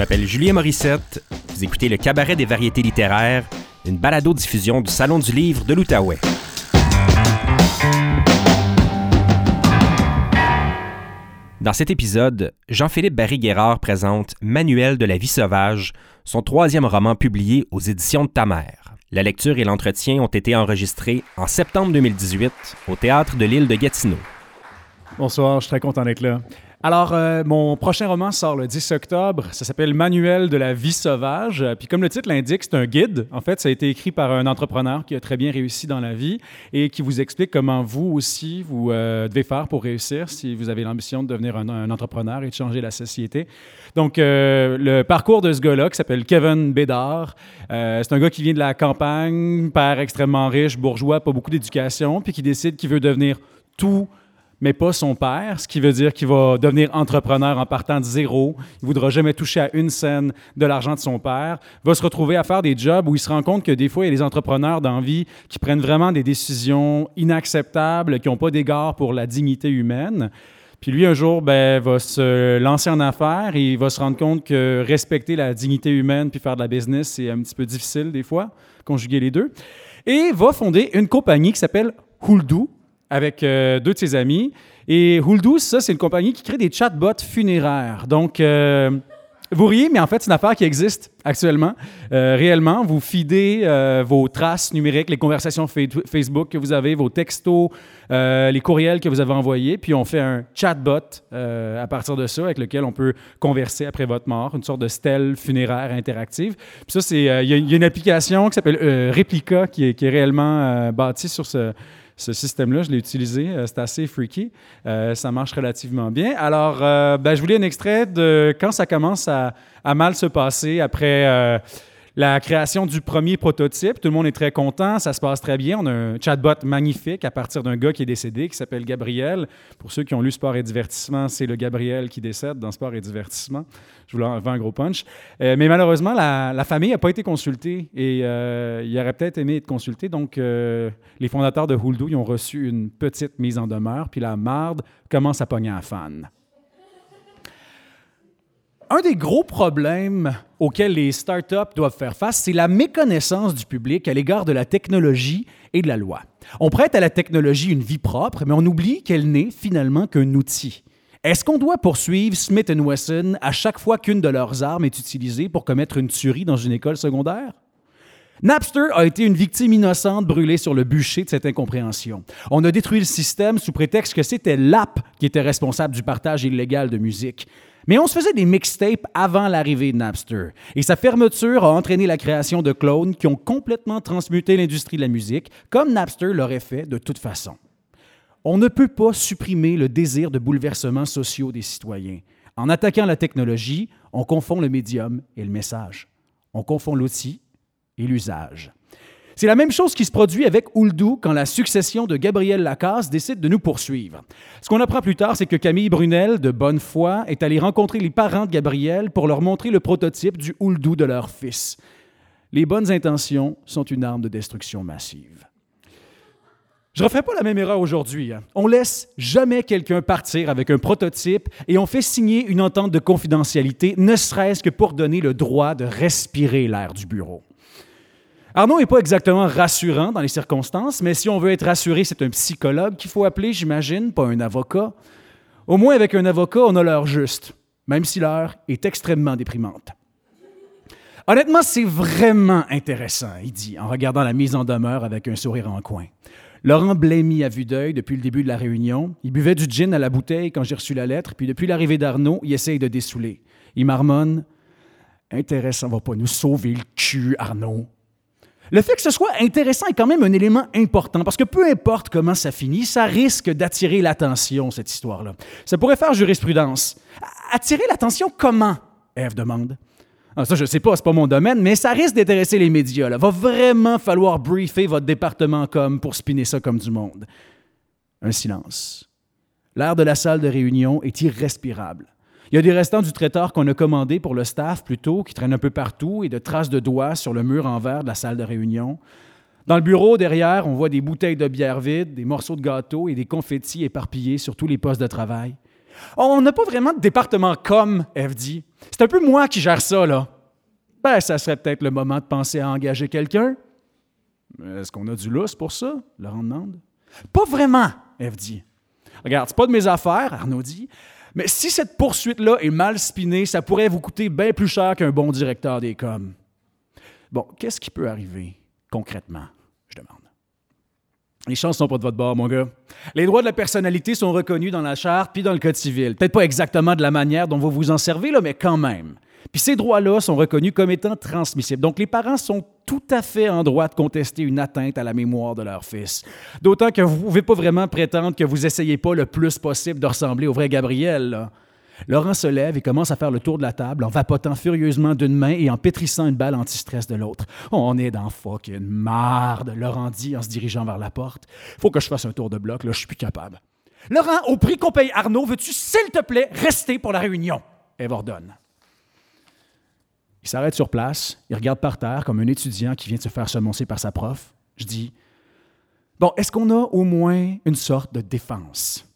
m'appelle Julien Morissette. Vous écoutez le Cabaret des variétés littéraires, une balado-diffusion du Salon du livre de l'Outaouais. Dans cet épisode, Jean-Philippe Barry-Guerrard présente Manuel de la vie sauvage, son troisième roman publié aux éditions de Ta La lecture et l'entretien ont été enregistrés en septembre 2018 au théâtre de l'île de Gatineau. Bonsoir, je suis très content d'être là. Alors, euh, mon prochain roman sort le 10 octobre. Ça s'appelle Manuel de la vie sauvage. Puis comme le titre l'indique, c'est un guide. En fait, ça a été écrit par un entrepreneur qui a très bien réussi dans la vie et qui vous explique comment vous aussi, vous euh, devez faire pour réussir si vous avez l'ambition de devenir un, entrepreneur et de changer la société. Donc, euh, le parcours de ce gars-là, qui s'appelle Kevin Bédard, c'est un gars qui vient de la campagne, père extrêmement riche, bourgeois, pas beaucoup d'éducation, puis qui décide qu'il veut devenir tout mais pas son père, ce qui veut dire qu'il va devenir entrepreneur en partant de zéro. Il voudra jamais toucher à une scène de l'argent de son père. Va se retrouver à faire des jobs où il se rend compte que des fois, il y a des entrepreneurs d'envie qui prennent vraiment des décisions inacceptables, qui n'ont pas d'égard pour la dignité humaine. Puis lui, un jour, ben, va se lancer en affaires et il va se rendre compte que respecter la dignité humaine puis faire de la business, c'est un petit peu difficile des fois, conjuguer les deux. Et va fonder une compagnie qui s'appelle Huldu, avec euh, deux de ses amis. Et Huldous, ça, c'est une compagnie qui crée des chatbots funéraires. Donc, euh, vous riez, mais en fait, c'est une affaire qui existe actuellement. Euh, réellement, vous fidez vos traces numériques, les conversations Facebook que vous avez, vos textos, les courriels que vous avez envoyés, puis on fait un chatbot à partir de ça avec lequel on peut converser après votre mort, une sorte de stèle funéraire interactive. Puis ça, c'est il y, a une application qui s'appelle Replica qui est, qui est réellement bâtie sur ce ce système-là, je l'ai utilisé. Euh, c'est assez freaky. Euh, ça marche relativement bien. Alors, euh, ben, je voulais un extrait de quand ça commence à, à mal se passer après la création du premier prototype. Tout le monde est très content, ça se passe très bien. On a un chatbot magnifique à partir d'un gars qui est décédé, qui s'appelle Gabriel. Pour ceux qui ont lu Sport et Divertissement, c'est le Gabriel qui décède dans Sport et Divertissement. Je voulais en un gros punch. Euh, mais malheureusement, la, famille n'a pas été consultée et euh, il aurait peut-être aimé être consulté. Donc, euh, les fondateurs de Huldu, ont reçu une petite mise en demeure, puis la marde commence à pogner un fan un des gros problèmes auxquels les startups doivent faire face, c'est la méconnaissance du public à l'égard de la technologie et de la loi. On prête à la technologie une vie propre, mais on oublie qu'elle n'est finalement qu'un outil. Est-ce qu'on doit poursuivre Smith Wesson à chaque fois qu'une de leurs armes est utilisée pour commettre une tuerie dans une école secondaire? Napster a été une victime innocente brûlée sur le bûcher de cette incompréhension. On a détruit le système sous prétexte que c'était l'app qui était responsable du partage illégal de musique. Mais on se faisait des mixtapes avant l'arrivée de Napster. Et sa fermeture a entraîné la création de clones qui ont complètement transmuté l'industrie de la musique, comme Napster l'aurait fait de toute façon. On ne peut pas supprimer le désir de bouleversements sociaux des citoyens. En attaquant la technologie, on confond le médium et le message. On confond l'outil et l'usage. C'est la même chose qui se produit avec Ouldu quand la succession de Gabriel Lacasse décide de nous poursuivre. Ce qu'on apprend plus tard, c'est que Camille Brunel, de bonne foi, est allé rencontrer les parents de Gabriel pour leur montrer le prototype du Ouldu de leur fils. Les bonnes intentions sont une arme de destruction massive. Je ne referai pas la même erreur aujourd'hui. Hein. On laisse jamais quelqu'un partir avec un prototype et on fait signer une entente de confidentialité, ne serait-ce que pour donner le droit de respirer l'air du bureau. Arnaud n'est pas exactement rassurant dans les circonstances, mais si on veut être rassuré, c'est un psychologue qu'il faut appeler, j'imagine, pas un avocat. Au moins, avec un avocat, on a l'heure juste, même si l'heure est extrêmement déprimante. Honnêtement, c'est vraiment intéressant, il dit, en regardant la mise en demeure avec un sourire en coin. Laurent blêmit à vue d'œil depuis le début de la réunion. Il buvait du gin à la bouteille quand j'ai reçu la lettre, puis depuis l'arrivée d'Arnaud, il essaye de dessouler. Il marmonne Intéressant va pas nous sauver le cul, Arnaud. Le fait que ce soit intéressant est quand même un élément important parce que peu importe comment ça finit, ça risque d'attirer l'attention, cette histoire-là. Ça pourrait faire jurisprudence. Attirer l'attention comment? Eve demande? Ah, ça, je ne sais pas, c'est pas mon domaine, mais ça risque d'intéresser les médias. Il va vraiment falloir briefer votre département comme pour spinner ça comme du monde. Un silence. L'air de la salle de réunion est irrespirable. Il y a des restants du traiteur qu'on a commandé pour le staff plutôt, qui traînent un peu partout, et de traces de doigts sur le mur en verre de la salle de réunion. Dans le bureau, derrière, on voit des bouteilles de bière vides, des morceaux de gâteau et des confettis éparpillés sur tous les postes de travail. On n'a pas vraiment de département comme, Eve dit. C'est un peu moi qui gère ça, là. Ben, ça serait peut-être le moment de penser à engager quelqu'un. Est-ce qu'on a du lousse pour ça? Laurent demande? Pas vraiment, Eve dit. Regarde, c'est pas de mes affaires, Arnaud dit, mais si cette poursuite-là est mal spinée, ça pourrait vous coûter bien plus cher qu'un bon directeur des coms. Bon, qu'est-ce qui peut arriver concrètement? Je demande? Les chances sont pas de votre bord, mon gars. Les droits de la personnalité sont reconnus dans la charte puis dans le Code civil. Peut-être pas exactement de la manière dont vous vous en servez, là, mais quand même. Puis ces droits-là sont reconnus comme étant transmissibles. Donc les parents sont tout à fait en droit de contester une atteinte à la mémoire de leur fils. D'autant que vous ne pouvez pas vraiment prétendre que vous essayez pas le plus possible de ressembler au vrai Gabriel. Laurent se lève et commence à faire le tour de la table en vapotant furieusement d'une main et en pétrissant une balle anti-stress de l'autre. On est dans fucking marde, Laurent dit en se dirigeant vers la porte. Faut que je fasse un tour de bloc, là, je suis plus capable. Laurent, au prix qu'on paye Arnaud, veux-tu, s'il te plaît, rester pour la réunion? Eve ordonne. Il s'arrête sur place, il regarde par terre comme un étudiant qui vient de se faire semoncer par sa prof. Je dis Bon, est-ce qu'on a au moins une sorte de défense?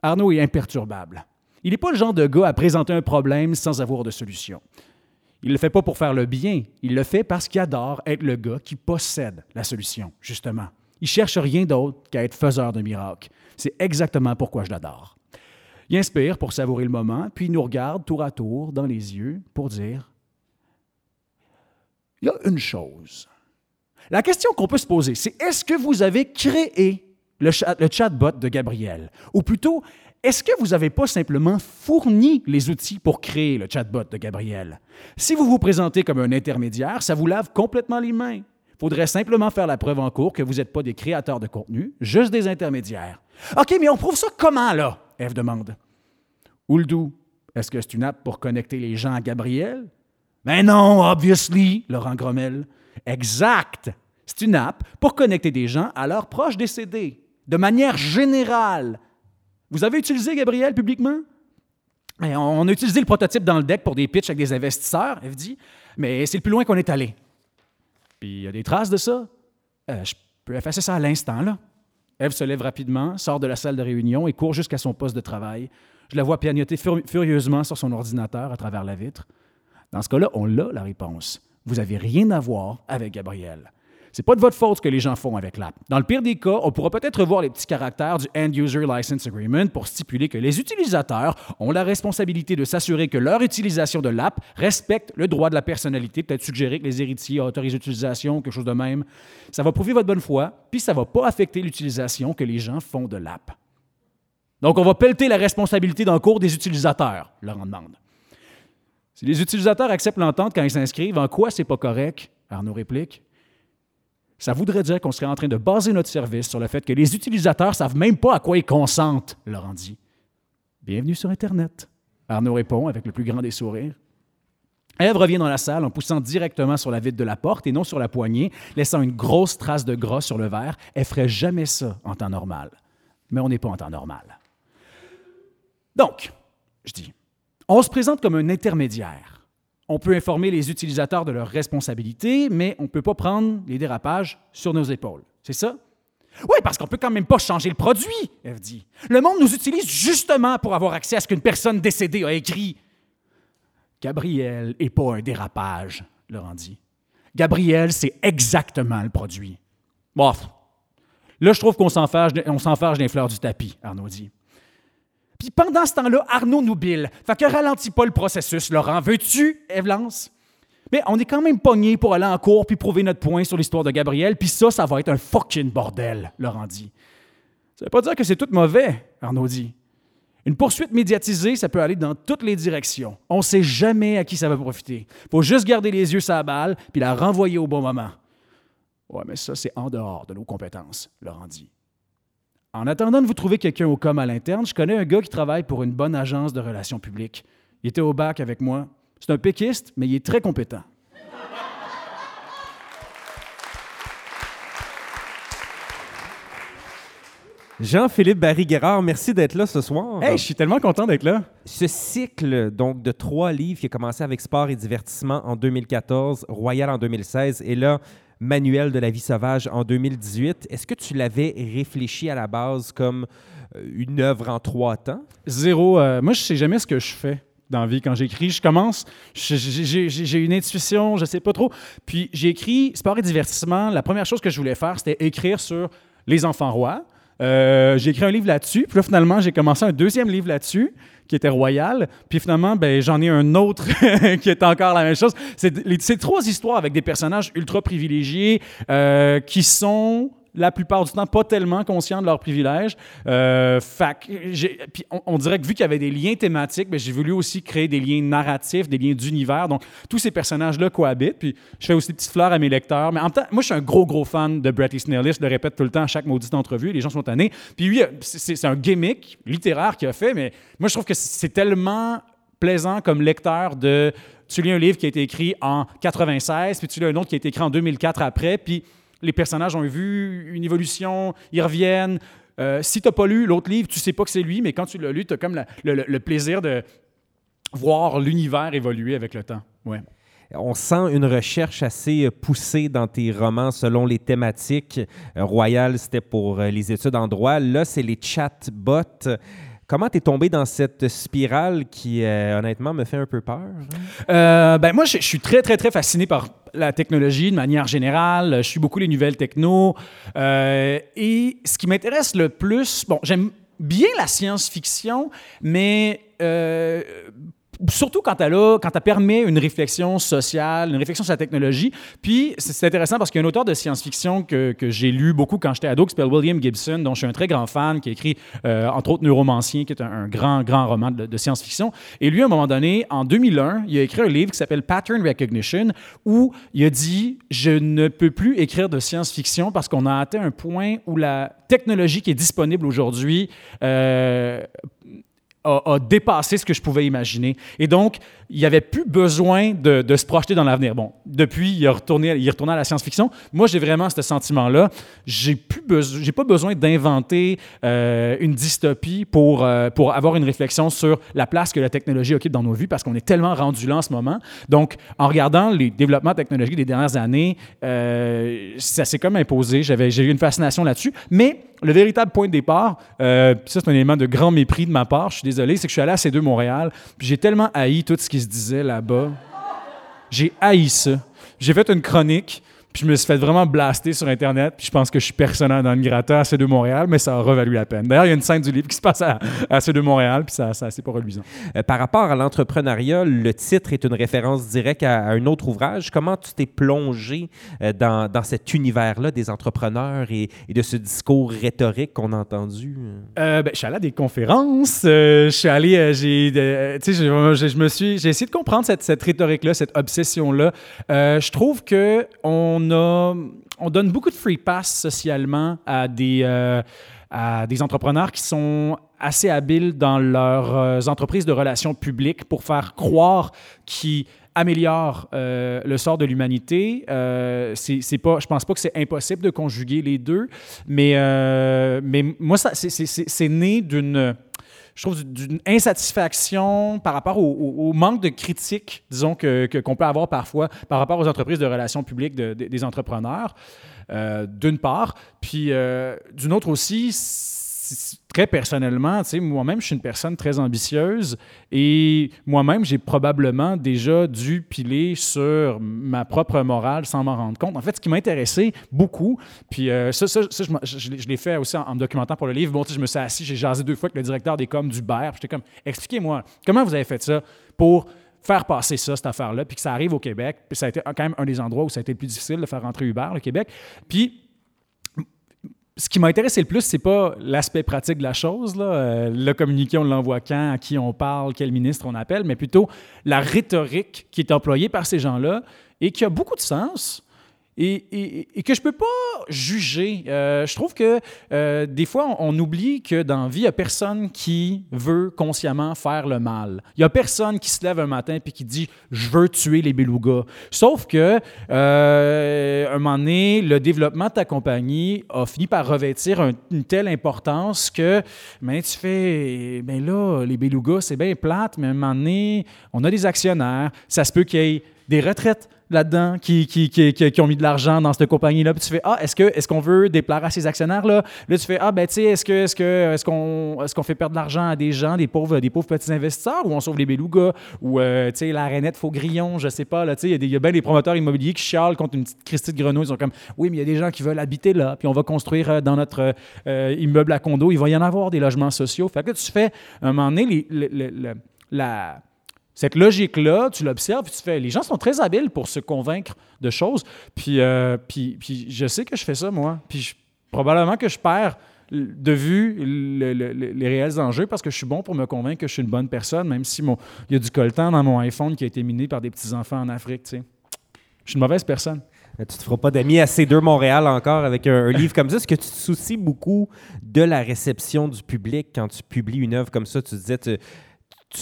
Arnaud est imperturbable. Il n'est pas le genre de gars à présenter un problème sans avoir de solution. Il ne le fait pas pour faire le bien, il le fait parce qu'il adore être le gars qui possède la solution, justement. Il cherche rien d'autre qu'à être faiseur de miracles. C'est exactement pourquoi je l'adore. Il inspire pour savourer le moment, puis il nous regarde tour à tour dans les yeux pour dire il y a une chose. La question qu'on peut se poser, c'est est-ce que vous avez créé le, chatbot de Gabriel? Ou plutôt, est-ce que vous n'avez pas simplement fourni les outils pour créer le chatbot de Gabriel? Si vous vous présentez comme un intermédiaire, ça vous lave complètement les mains. Il faudrait simplement faire la preuve en cours que vous n'êtes pas des créateurs de contenu, juste des intermédiaires. OK, mais on prouve ça comment, là? Eve demande. Ouldou, est-ce que c'est une app pour connecter les gens à Gabriel? Mais non, obviously, Laurent Grommel. Exact. C'est une app pour connecter des gens à leurs proches décédés, de manière générale. Vous avez utilisé Gabriel publiquement? On a utilisé le prototype dans le deck pour des pitchs avec des investisseurs, elle dit, mais c'est le plus loin qu'on est allé. Puis il y a des traces de ça. Euh, je peux effacer ça à l'instant, là. Eve se lève rapidement, sort de la salle de réunion et court jusqu'à son poste de travail. Je la vois pianoter furieusement sur son ordinateur à travers la vitre. Dans ce cas-là, on l'a la réponse. Vous n'avez rien à voir avec Gabriel. C'est pas de votre faute ce que les gens font avec l'app. Dans le pire des cas, on pourra peut-être revoir les petits caractères du End User License Agreement pour stipuler que les utilisateurs ont la responsabilité de s'assurer que leur utilisation de l'app respecte le droit de la personnalité, peut-être suggérer que les héritiers autorisent l'utilisation, quelque chose de même. Ça va prouver votre bonne foi, puis ça va pas affecter l'utilisation que les gens font de l'app. Donc, on va pelleter la responsabilité d'un cours des utilisateurs, leur demande. Si les utilisateurs acceptent l'entente quand ils s'inscrivent, en quoi c'est pas correct? Arnaud réplique. Ça voudrait dire qu'on serait en train de baser notre service sur le fait que les utilisateurs savent même pas à quoi ils consentent, Laurent dit. Bienvenue sur Internet. Arnaud répond avec le plus grand des sourires. Ève revient dans la salle en poussant directement sur la vitre de la porte et non sur la poignée, laissant une grosse trace de gras sur le verre. Elle ferait jamais ça en temps normal. Mais on n'est pas en temps normal. Donc, on se présente comme un intermédiaire. On peut informer les utilisateurs de leurs responsabilités, mais on ne peut pas prendre les dérapages sur nos épaules. C'est ça? Oui, parce qu'on peut quand même pas changer le produit, Eve dit. Le monde nous utilise justement pour avoir accès à ce qu'une personne décédée a écrit. Gabriel n'est pas un dérapage, Laurent dit. Gabriel, c'est exactement le produit. Bof. Là, je trouve qu'on s'enfarge des fleurs du tapis, Arnaud dit. Puis pendant ce temps-là, Arnaud nous bille. Fait que ralentis pas le processus, Laurent. Veux-tu, Evlance? Mais on est quand même pogné pour aller en cours puis prouver notre point sur l'histoire de Gabriel, puis ça, ça va être un fucking bordel, Laurent dit. Ça veut pas dire que c'est tout mauvais, Arnaud dit. Une poursuite médiatisée, ça peut aller dans toutes les directions. On sait jamais à qui ça va profiter. Faut juste garder les yeux sur balle puis la renvoyer au bon moment. Ouais, mais ça, c'est en dehors de nos compétences, Laurent dit. En attendant de vous trouver quelqu'un au com à l'interne, je connais un gars qui travaille pour une bonne agence de relations publiques. Il était au bac avec moi. C'est un péquiste, mais il est très compétent. Jean-Philippe Barry-Guerrard, merci d'être là ce soir. Hey, je suis tellement content d'être là. Ce cycle donc de trois livres qui a commencé avec Sport et divertissement en 2014, Royal en 2016 et là Manuel de la vie sauvage en 2018. Est-ce que tu l'avais réfléchi à la base comme euh, une œuvre en trois temps? Zéro. Euh, moi, je sais jamais ce que je fais dans la vie. Quand j'écris, je commence, j'ai une intuition, je sais pas trop. Puis j'ai écrit sport et divertissement. La première chose que je voulais faire, c'était écrire sur les enfants rois. Euh, j'ai écrit un livre là-dessus. Puis là, finalement, j'ai commencé un deuxième livre là-dessus qui était royal. Puis finalement, ben, j'en ai un autre qui est encore la même chose. C'est trois histoires avec des personnages ultra privilégiés euh, qui sont la plupart du temps pas tellement conscients de leurs privilèges. Euh, puis on, dirait que vu qu'il y avait des liens thématiques, ben, j'ai voulu aussi créer des liens narratifs, des liens d'univers. Donc tous ces personnages-là cohabitent. Puis je fais aussi des petites fleurs à mes lecteurs. Mais en même temps, moi je suis un gros gros fan de Bret Easton Ellis. Je le répète tout le temps à chaque maudite entrevue. Les gens sont tannés. Puis lui, c'est un gimmick littéraire qu'il a fait, mais moi je trouve que c'est tellement plaisant comme lecteur de tu lis un livre qui a été écrit en 96, puis tu lis un autre qui a été écrit en 2004 après, puis les personnages ont vu une évolution, ils reviennent. Euh, si tu n'as pas lu l'autre livre, tu sais pas que c'est lui, mais quand tu l'as lu, tu as comme le, plaisir de voir l'univers évoluer avec le temps. On sent une recherche assez poussée dans tes romans selon les thématiques. Euh, Royal, c'était pour euh, les études en droit. Là, c'est les chatbots. Comment tu es tombé dans cette spirale qui, honnêtement, me fait un peu peur? ben moi, je, suis très, très, très fasciné par la technologie de manière générale. Je suis beaucoup les nouvelles techno. Euh, et ce qui m'intéresse le plus, bon, j'aime bien la science-fiction, mais euh, surtout quand elle, a, permet une réflexion sociale, une réflexion sur la technologie. Puis, c'est intéressant parce qu'il y a un auteur de science-fiction que, j'ai lu beaucoup quand j'étais ado, qui s'appelle William Gibson, dont je suis un très grand fan, qui a écrit, euh, entre autres, Neuromancien, qui est un, grand, grand roman de, de science-fiction. Et lui, à un moment donné, en 2001, il a écrit un livre qui s'appelle Pattern Recognition, où il a dit Je ne peux plus écrire de science-fiction parce qu'on a atteint un point où la technologie qui est disponible aujourd'hui euh, a, dépassé ce que je pouvais imaginer. Et donc, il n'y avait plus besoin de, se projeter dans l'avenir. Bon, depuis, il est retourné, il est retourné à la science-fiction. Moi, j'ai vraiment ce sentiment-là. J'ai plus j'ai pas besoin d'inventer euh, une dystopie pour, euh, pour avoir une réflexion sur la place que la technologie occupe dans nos vies parce qu'on est tellement rendu là en ce moment. Donc, en regardant les développements technologiques des dernières années, euh, ça s'est comme imposé. J'avais, j'ai eu une fascination là-dessus. Mais le véritable point de départ, ça c'est un élément de grand mépris de ma part, je suis désolé, c'est que je suis allé à C2 Montréal, puis j'ai tellement haï tout ce qui se disait là-bas. J'ai haï ça. J'ai fait une chronique je me suis fait vraiment blaster sur Internet. Puis je pense que je suis personnel dans grata à C2 Montréal, mais ça aura valu la peine. D'ailleurs, il y a une scène du livre qui se passe à, à C2 Montréal, puis ça, ça c'est pas reluisant. Euh, par rapport à l'entrepreneuriat, le titre est une référence directe à, un autre ouvrage. Comment tu t'es plongé euh, dans, dans, cet univers-là des entrepreneurs et, de ce discours rhétorique qu'on a entendu? Euh, ben, je suis allé à des conférences. je suis allé, j'ai, tu sais, je, me suis, j'ai essayé de comprendre cette, cette rhétorique-là, cette obsession-là. je trouve que on on, donne beaucoup de free pass socialement à des, euh, entrepreneurs qui sont assez habiles dans leurs euh, entreprises de relations publiques pour faire croire qu'ils améliorent euh, le sort de l'humanité. Euh, c'est pas, je pense pas que c'est impossible de conjuguer les deux, mais, mais moi, c'est né d'une je trouve, d'une insatisfaction par rapport au, manque de critique, disons, qu'on que, peut avoir parfois par rapport aux entreprises de relations publiques des entrepreneurs, euh, d'une part. Puis euh, d'une autre aussi, très personnellement, moi-même, je suis une personne très ambitieuse et moi-même, j'ai probablement déjà dû piler sur ma propre morale sans m'en rendre compte. En fait, ce qui m'a intéressé beaucoup, puis euh, ça, je, l'ai fait aussi en, me documentant pour le livre. Bon, je me suis assis, j'ai jasé deux fois avec le directeur des coms d'Uber. J'étais comme, expliquez-moi, comment vous avez fait ça pour faire passer ça, cette affaire-là, puis que ça arrive au Québec. Puis ça a été quand même un des endroits où ça a été le plus difficile de faire rentrer Uber, le Québec. Puis ce qui m'a le plus, c'est pas l'aspect pratique de la chose, euh, le communiqué, on l'envoie quand, à qui on parle, quel ministre on appelle, mais plutôt la rhétorique qui est employée par ces gens-là et qui a beaucoup de sens, et, que je ne peux pas juger. Euh, je trouve que euh, des fois, on, oublie que dans la vie, il n'y a personne qui veut consciemment faire le mal. Il n'y a personne qui se lève un matin et qui dit « je veux tuer les belugas ». Sauf que, euh, un moment donné, le développement de ta compagnie a fini par revêtir une telle importance que ben, tu fais « ben là, les belugas, c'est bien plate, mais à un moment donné, on a des actionnaires, ça se peut qu'il y ait des retraites là-dedans qui, qui, qui, qui, ont mis de l'argent dans cette compagnie-là. Puis tu fais, ah, est-ce qu'on est qu'on veut déplaire à ces actionnaires-là? Là, tu fais, ah, ben, tu sais, est-ce que, est qu'on est qu'on fait perdre de l'argent à des gens, des pauvres, des pauvres petits investisseurs, ou on sauve les belugas, ou, euh, tu sais, la Renette Faux-Grillon, je sais pas, là, tu sais, il y, a bien des promoteurs immobiliers qui chialent contre une petite Christie de Grenouille. Ils sont comme, oui, mais il y a des gens qui veulent habiter là, puis on va construire euh, dans notre euh, immeuble à condo, il va y en avoir des logements sociaux. Fait que tu fais, un moment donné, la cette logique-là, tu l'observes, tu fais. Les gens sont très habiles pour se convaincre de choses. Puis, euh, puis, puis je sais que je fais ça, moi. Puis probablement que je perds de vue les réels enjeux parce que je suis bon pour me convaincre que je suis une bonne personne, même si il y a du coltan dans mon iPhone qui a été miné par des petits-enfants en Afrique. Tu sais. Je suis une mauvaise personne. Tu te feras pas d'amis à C2 Montréal encore avec un, livre comme ça. Est-ce que tu te soucies beaucoup de la réception du public quand tu publies une œuvre comme ça? Tu disais,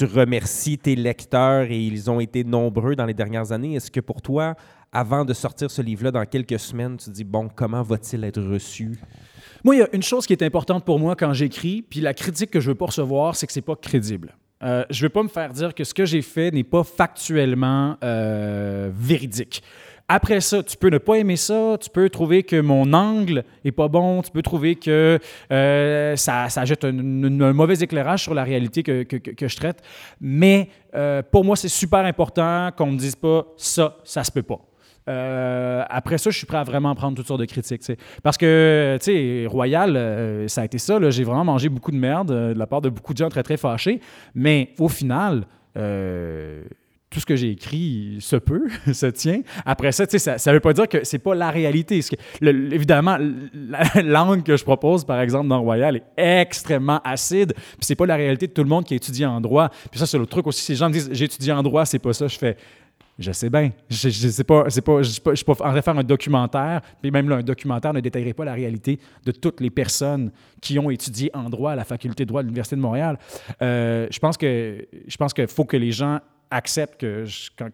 remercies tes lecteurs et ils ont été nombreux dans les dernières années. Est-ce que pour toi, avant de sortir ce livre-là dans quelques semaines, tu te dis, bon, comment va-t-il être reçu? Moi, il y a une chose qui est importante pour moi quand j'écris, puis la critique que je veux pas recevoir, c'est que c'est pas crédible. Euh, je ne veux pas me faire dire que ce que j'ai fait n'est pas factuellement euh, véridique. Après ça, tu peux ne pas aimer ça, tu peux trouver que mon angle est pas bon, tu peux trouver que euh, ça, jette un, mauvais éclairage sur la réalité que, je traite. Mais euh, pour moi, c'est super important qu'on ne me dise pas ça, ça se peut pas. Euh, après ça, je suis prêt à vraiment prendre toutes sortes de critiques. Parce que, tu sais, Royal, ça a été ça. J'ai vraiment mangé beaucoup de merde de la part de beaucoup de gens très, très fâchés. Mais au final, tout ce que j'ai écrit se peut, se tient. Après ça, ça ne veut pas dire que c'est pas la réalité. Que, évidemment, la langue que je propose, par exemple, dans Royal, est extrêmement acide. Puis c'est pas la réalité de tout le monde qui étudie en droit. Puis ça, c'est le truc aussi. Si les gens me disent j'ai étudié en droit, c'est pas ça, je fais. Je sais bien. Je ne sais pas, c'est pas, je en train faire un documentaire, mais même là, un documentaire ne détaillerait pas la réalité de toutes les personnes qui ont étudié en droit à la faculté de droit de l'Université de Montréal. Euh, je pense que je pense qu'il faut que les gens accepte que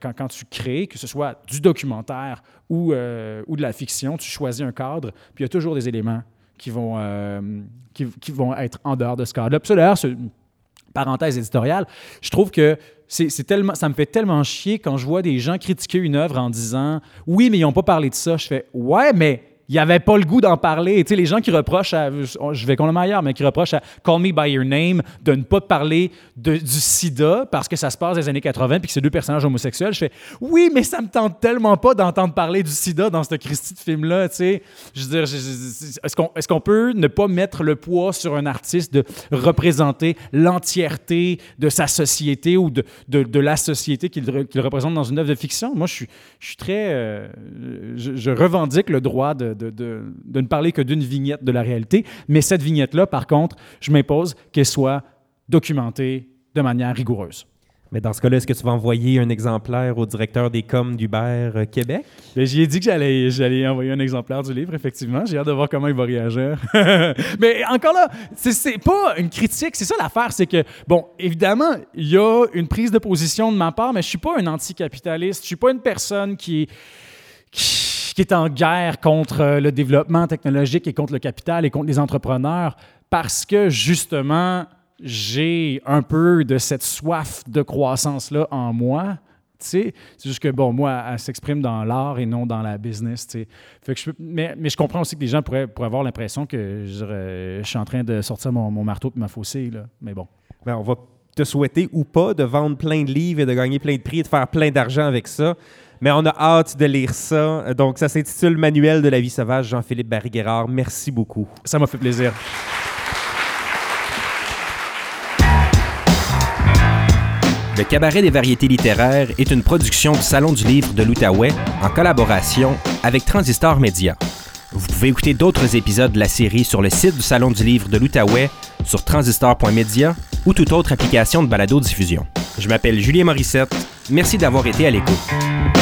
quand, tu crées, que ce soit du documentaire ou, euh, ou de la fiction, tu choisis un cadre, puis il y a toujours des éléments qui vont, euh, qui, vont être en dehors de ce cadre-là. Puis ça, d'ailleurs, parenthèse éditoriale, je trouve que c'est tellement, ça me fait tellement chier quand je vois des gens critiquer une œuvre en disant « Oui, mais ils n'ont pas parlé de ça. » Je fais « Ouais, mais il avait pas le goût d'en parler. Tu sais, les gens qui reprochent à, je vais complètement ailleurs, mais qui reprochent à Call Me By Your Name de ne pas parler du sida parce que ça se passe les années 80 puis que c'est deux personnages homosexuels, je fais oui, mais ça me tente tellement pas d'entendre parler du sida dans ce Christie de film-là. Tu sais, je veux dire, est-ce qu'on peut ne pas mettre le poids sur un artiste de représenter l'entièreté de sa société ou de, de, de la société qu'il représente dans une œuvre de fiction? Moi, je suis, je suis très. Euh, je, revendique le droit de, ne parler que d'une vignette de la réalité. Mais cette vignette-là, par contre, je m'impose qu'elle soit documentée de manière rigoureuse. Mais dans ce cas-là, est-ce que tu vas envoyer un exemplaire au directeur des coms d'Uber euh, Québec? Ben, j'y ai dit que j'allais, j'allais envoyer un exemplaire du livre, effectivement. J'ai hâte de voir comment il va réagir. Mais encore là, c'est, c'est pas une critique. C'est ça l'affaire. C'est que, bon, évidemment, il y a une prise de position de ma part, mais je suis pas un anticapitaliste. Je suis pas une personne qui, qui qui est en guerre contre euh, le développement technologique et contre le capital et contre les entrepreneurs parce que justement, j'ai un peu de cette soif de croissance-là en moi. C'est juste que, bon, moi, elle s'exprime dans l'art et non dans la business. Fait que mais, je comprends aussi que les gens pourraient, pourraient avoir l'impression que je, suis en train de sortir mon, mon marteau et ma faucille. Là. Mais bon. Ben, on va te souhaiter ou pas de vendre plein de livres et de gagner plein de prix et de faire plein d'argent avec ça. Mais on a hâte de lire ça. Donc, ça s'intitule Manuel de la vie sauvage, Jean-Philippe Barry-Guerrard. Merci beaucoup. Ça m'a fait plaisir. Le Cabaret des variétés littéraires est une production du Salon du livre de l'Outaouais en collaboration avec Transistor Média. Vous pouvez écouter d'autres épisodes de la série sur le site du Salon du livre de l'Outaouais, sur transistor.media ou toute autre application de balado-diffusion. Je m'appelle Julien Morissette. Merci d'avoir été à l'écoute.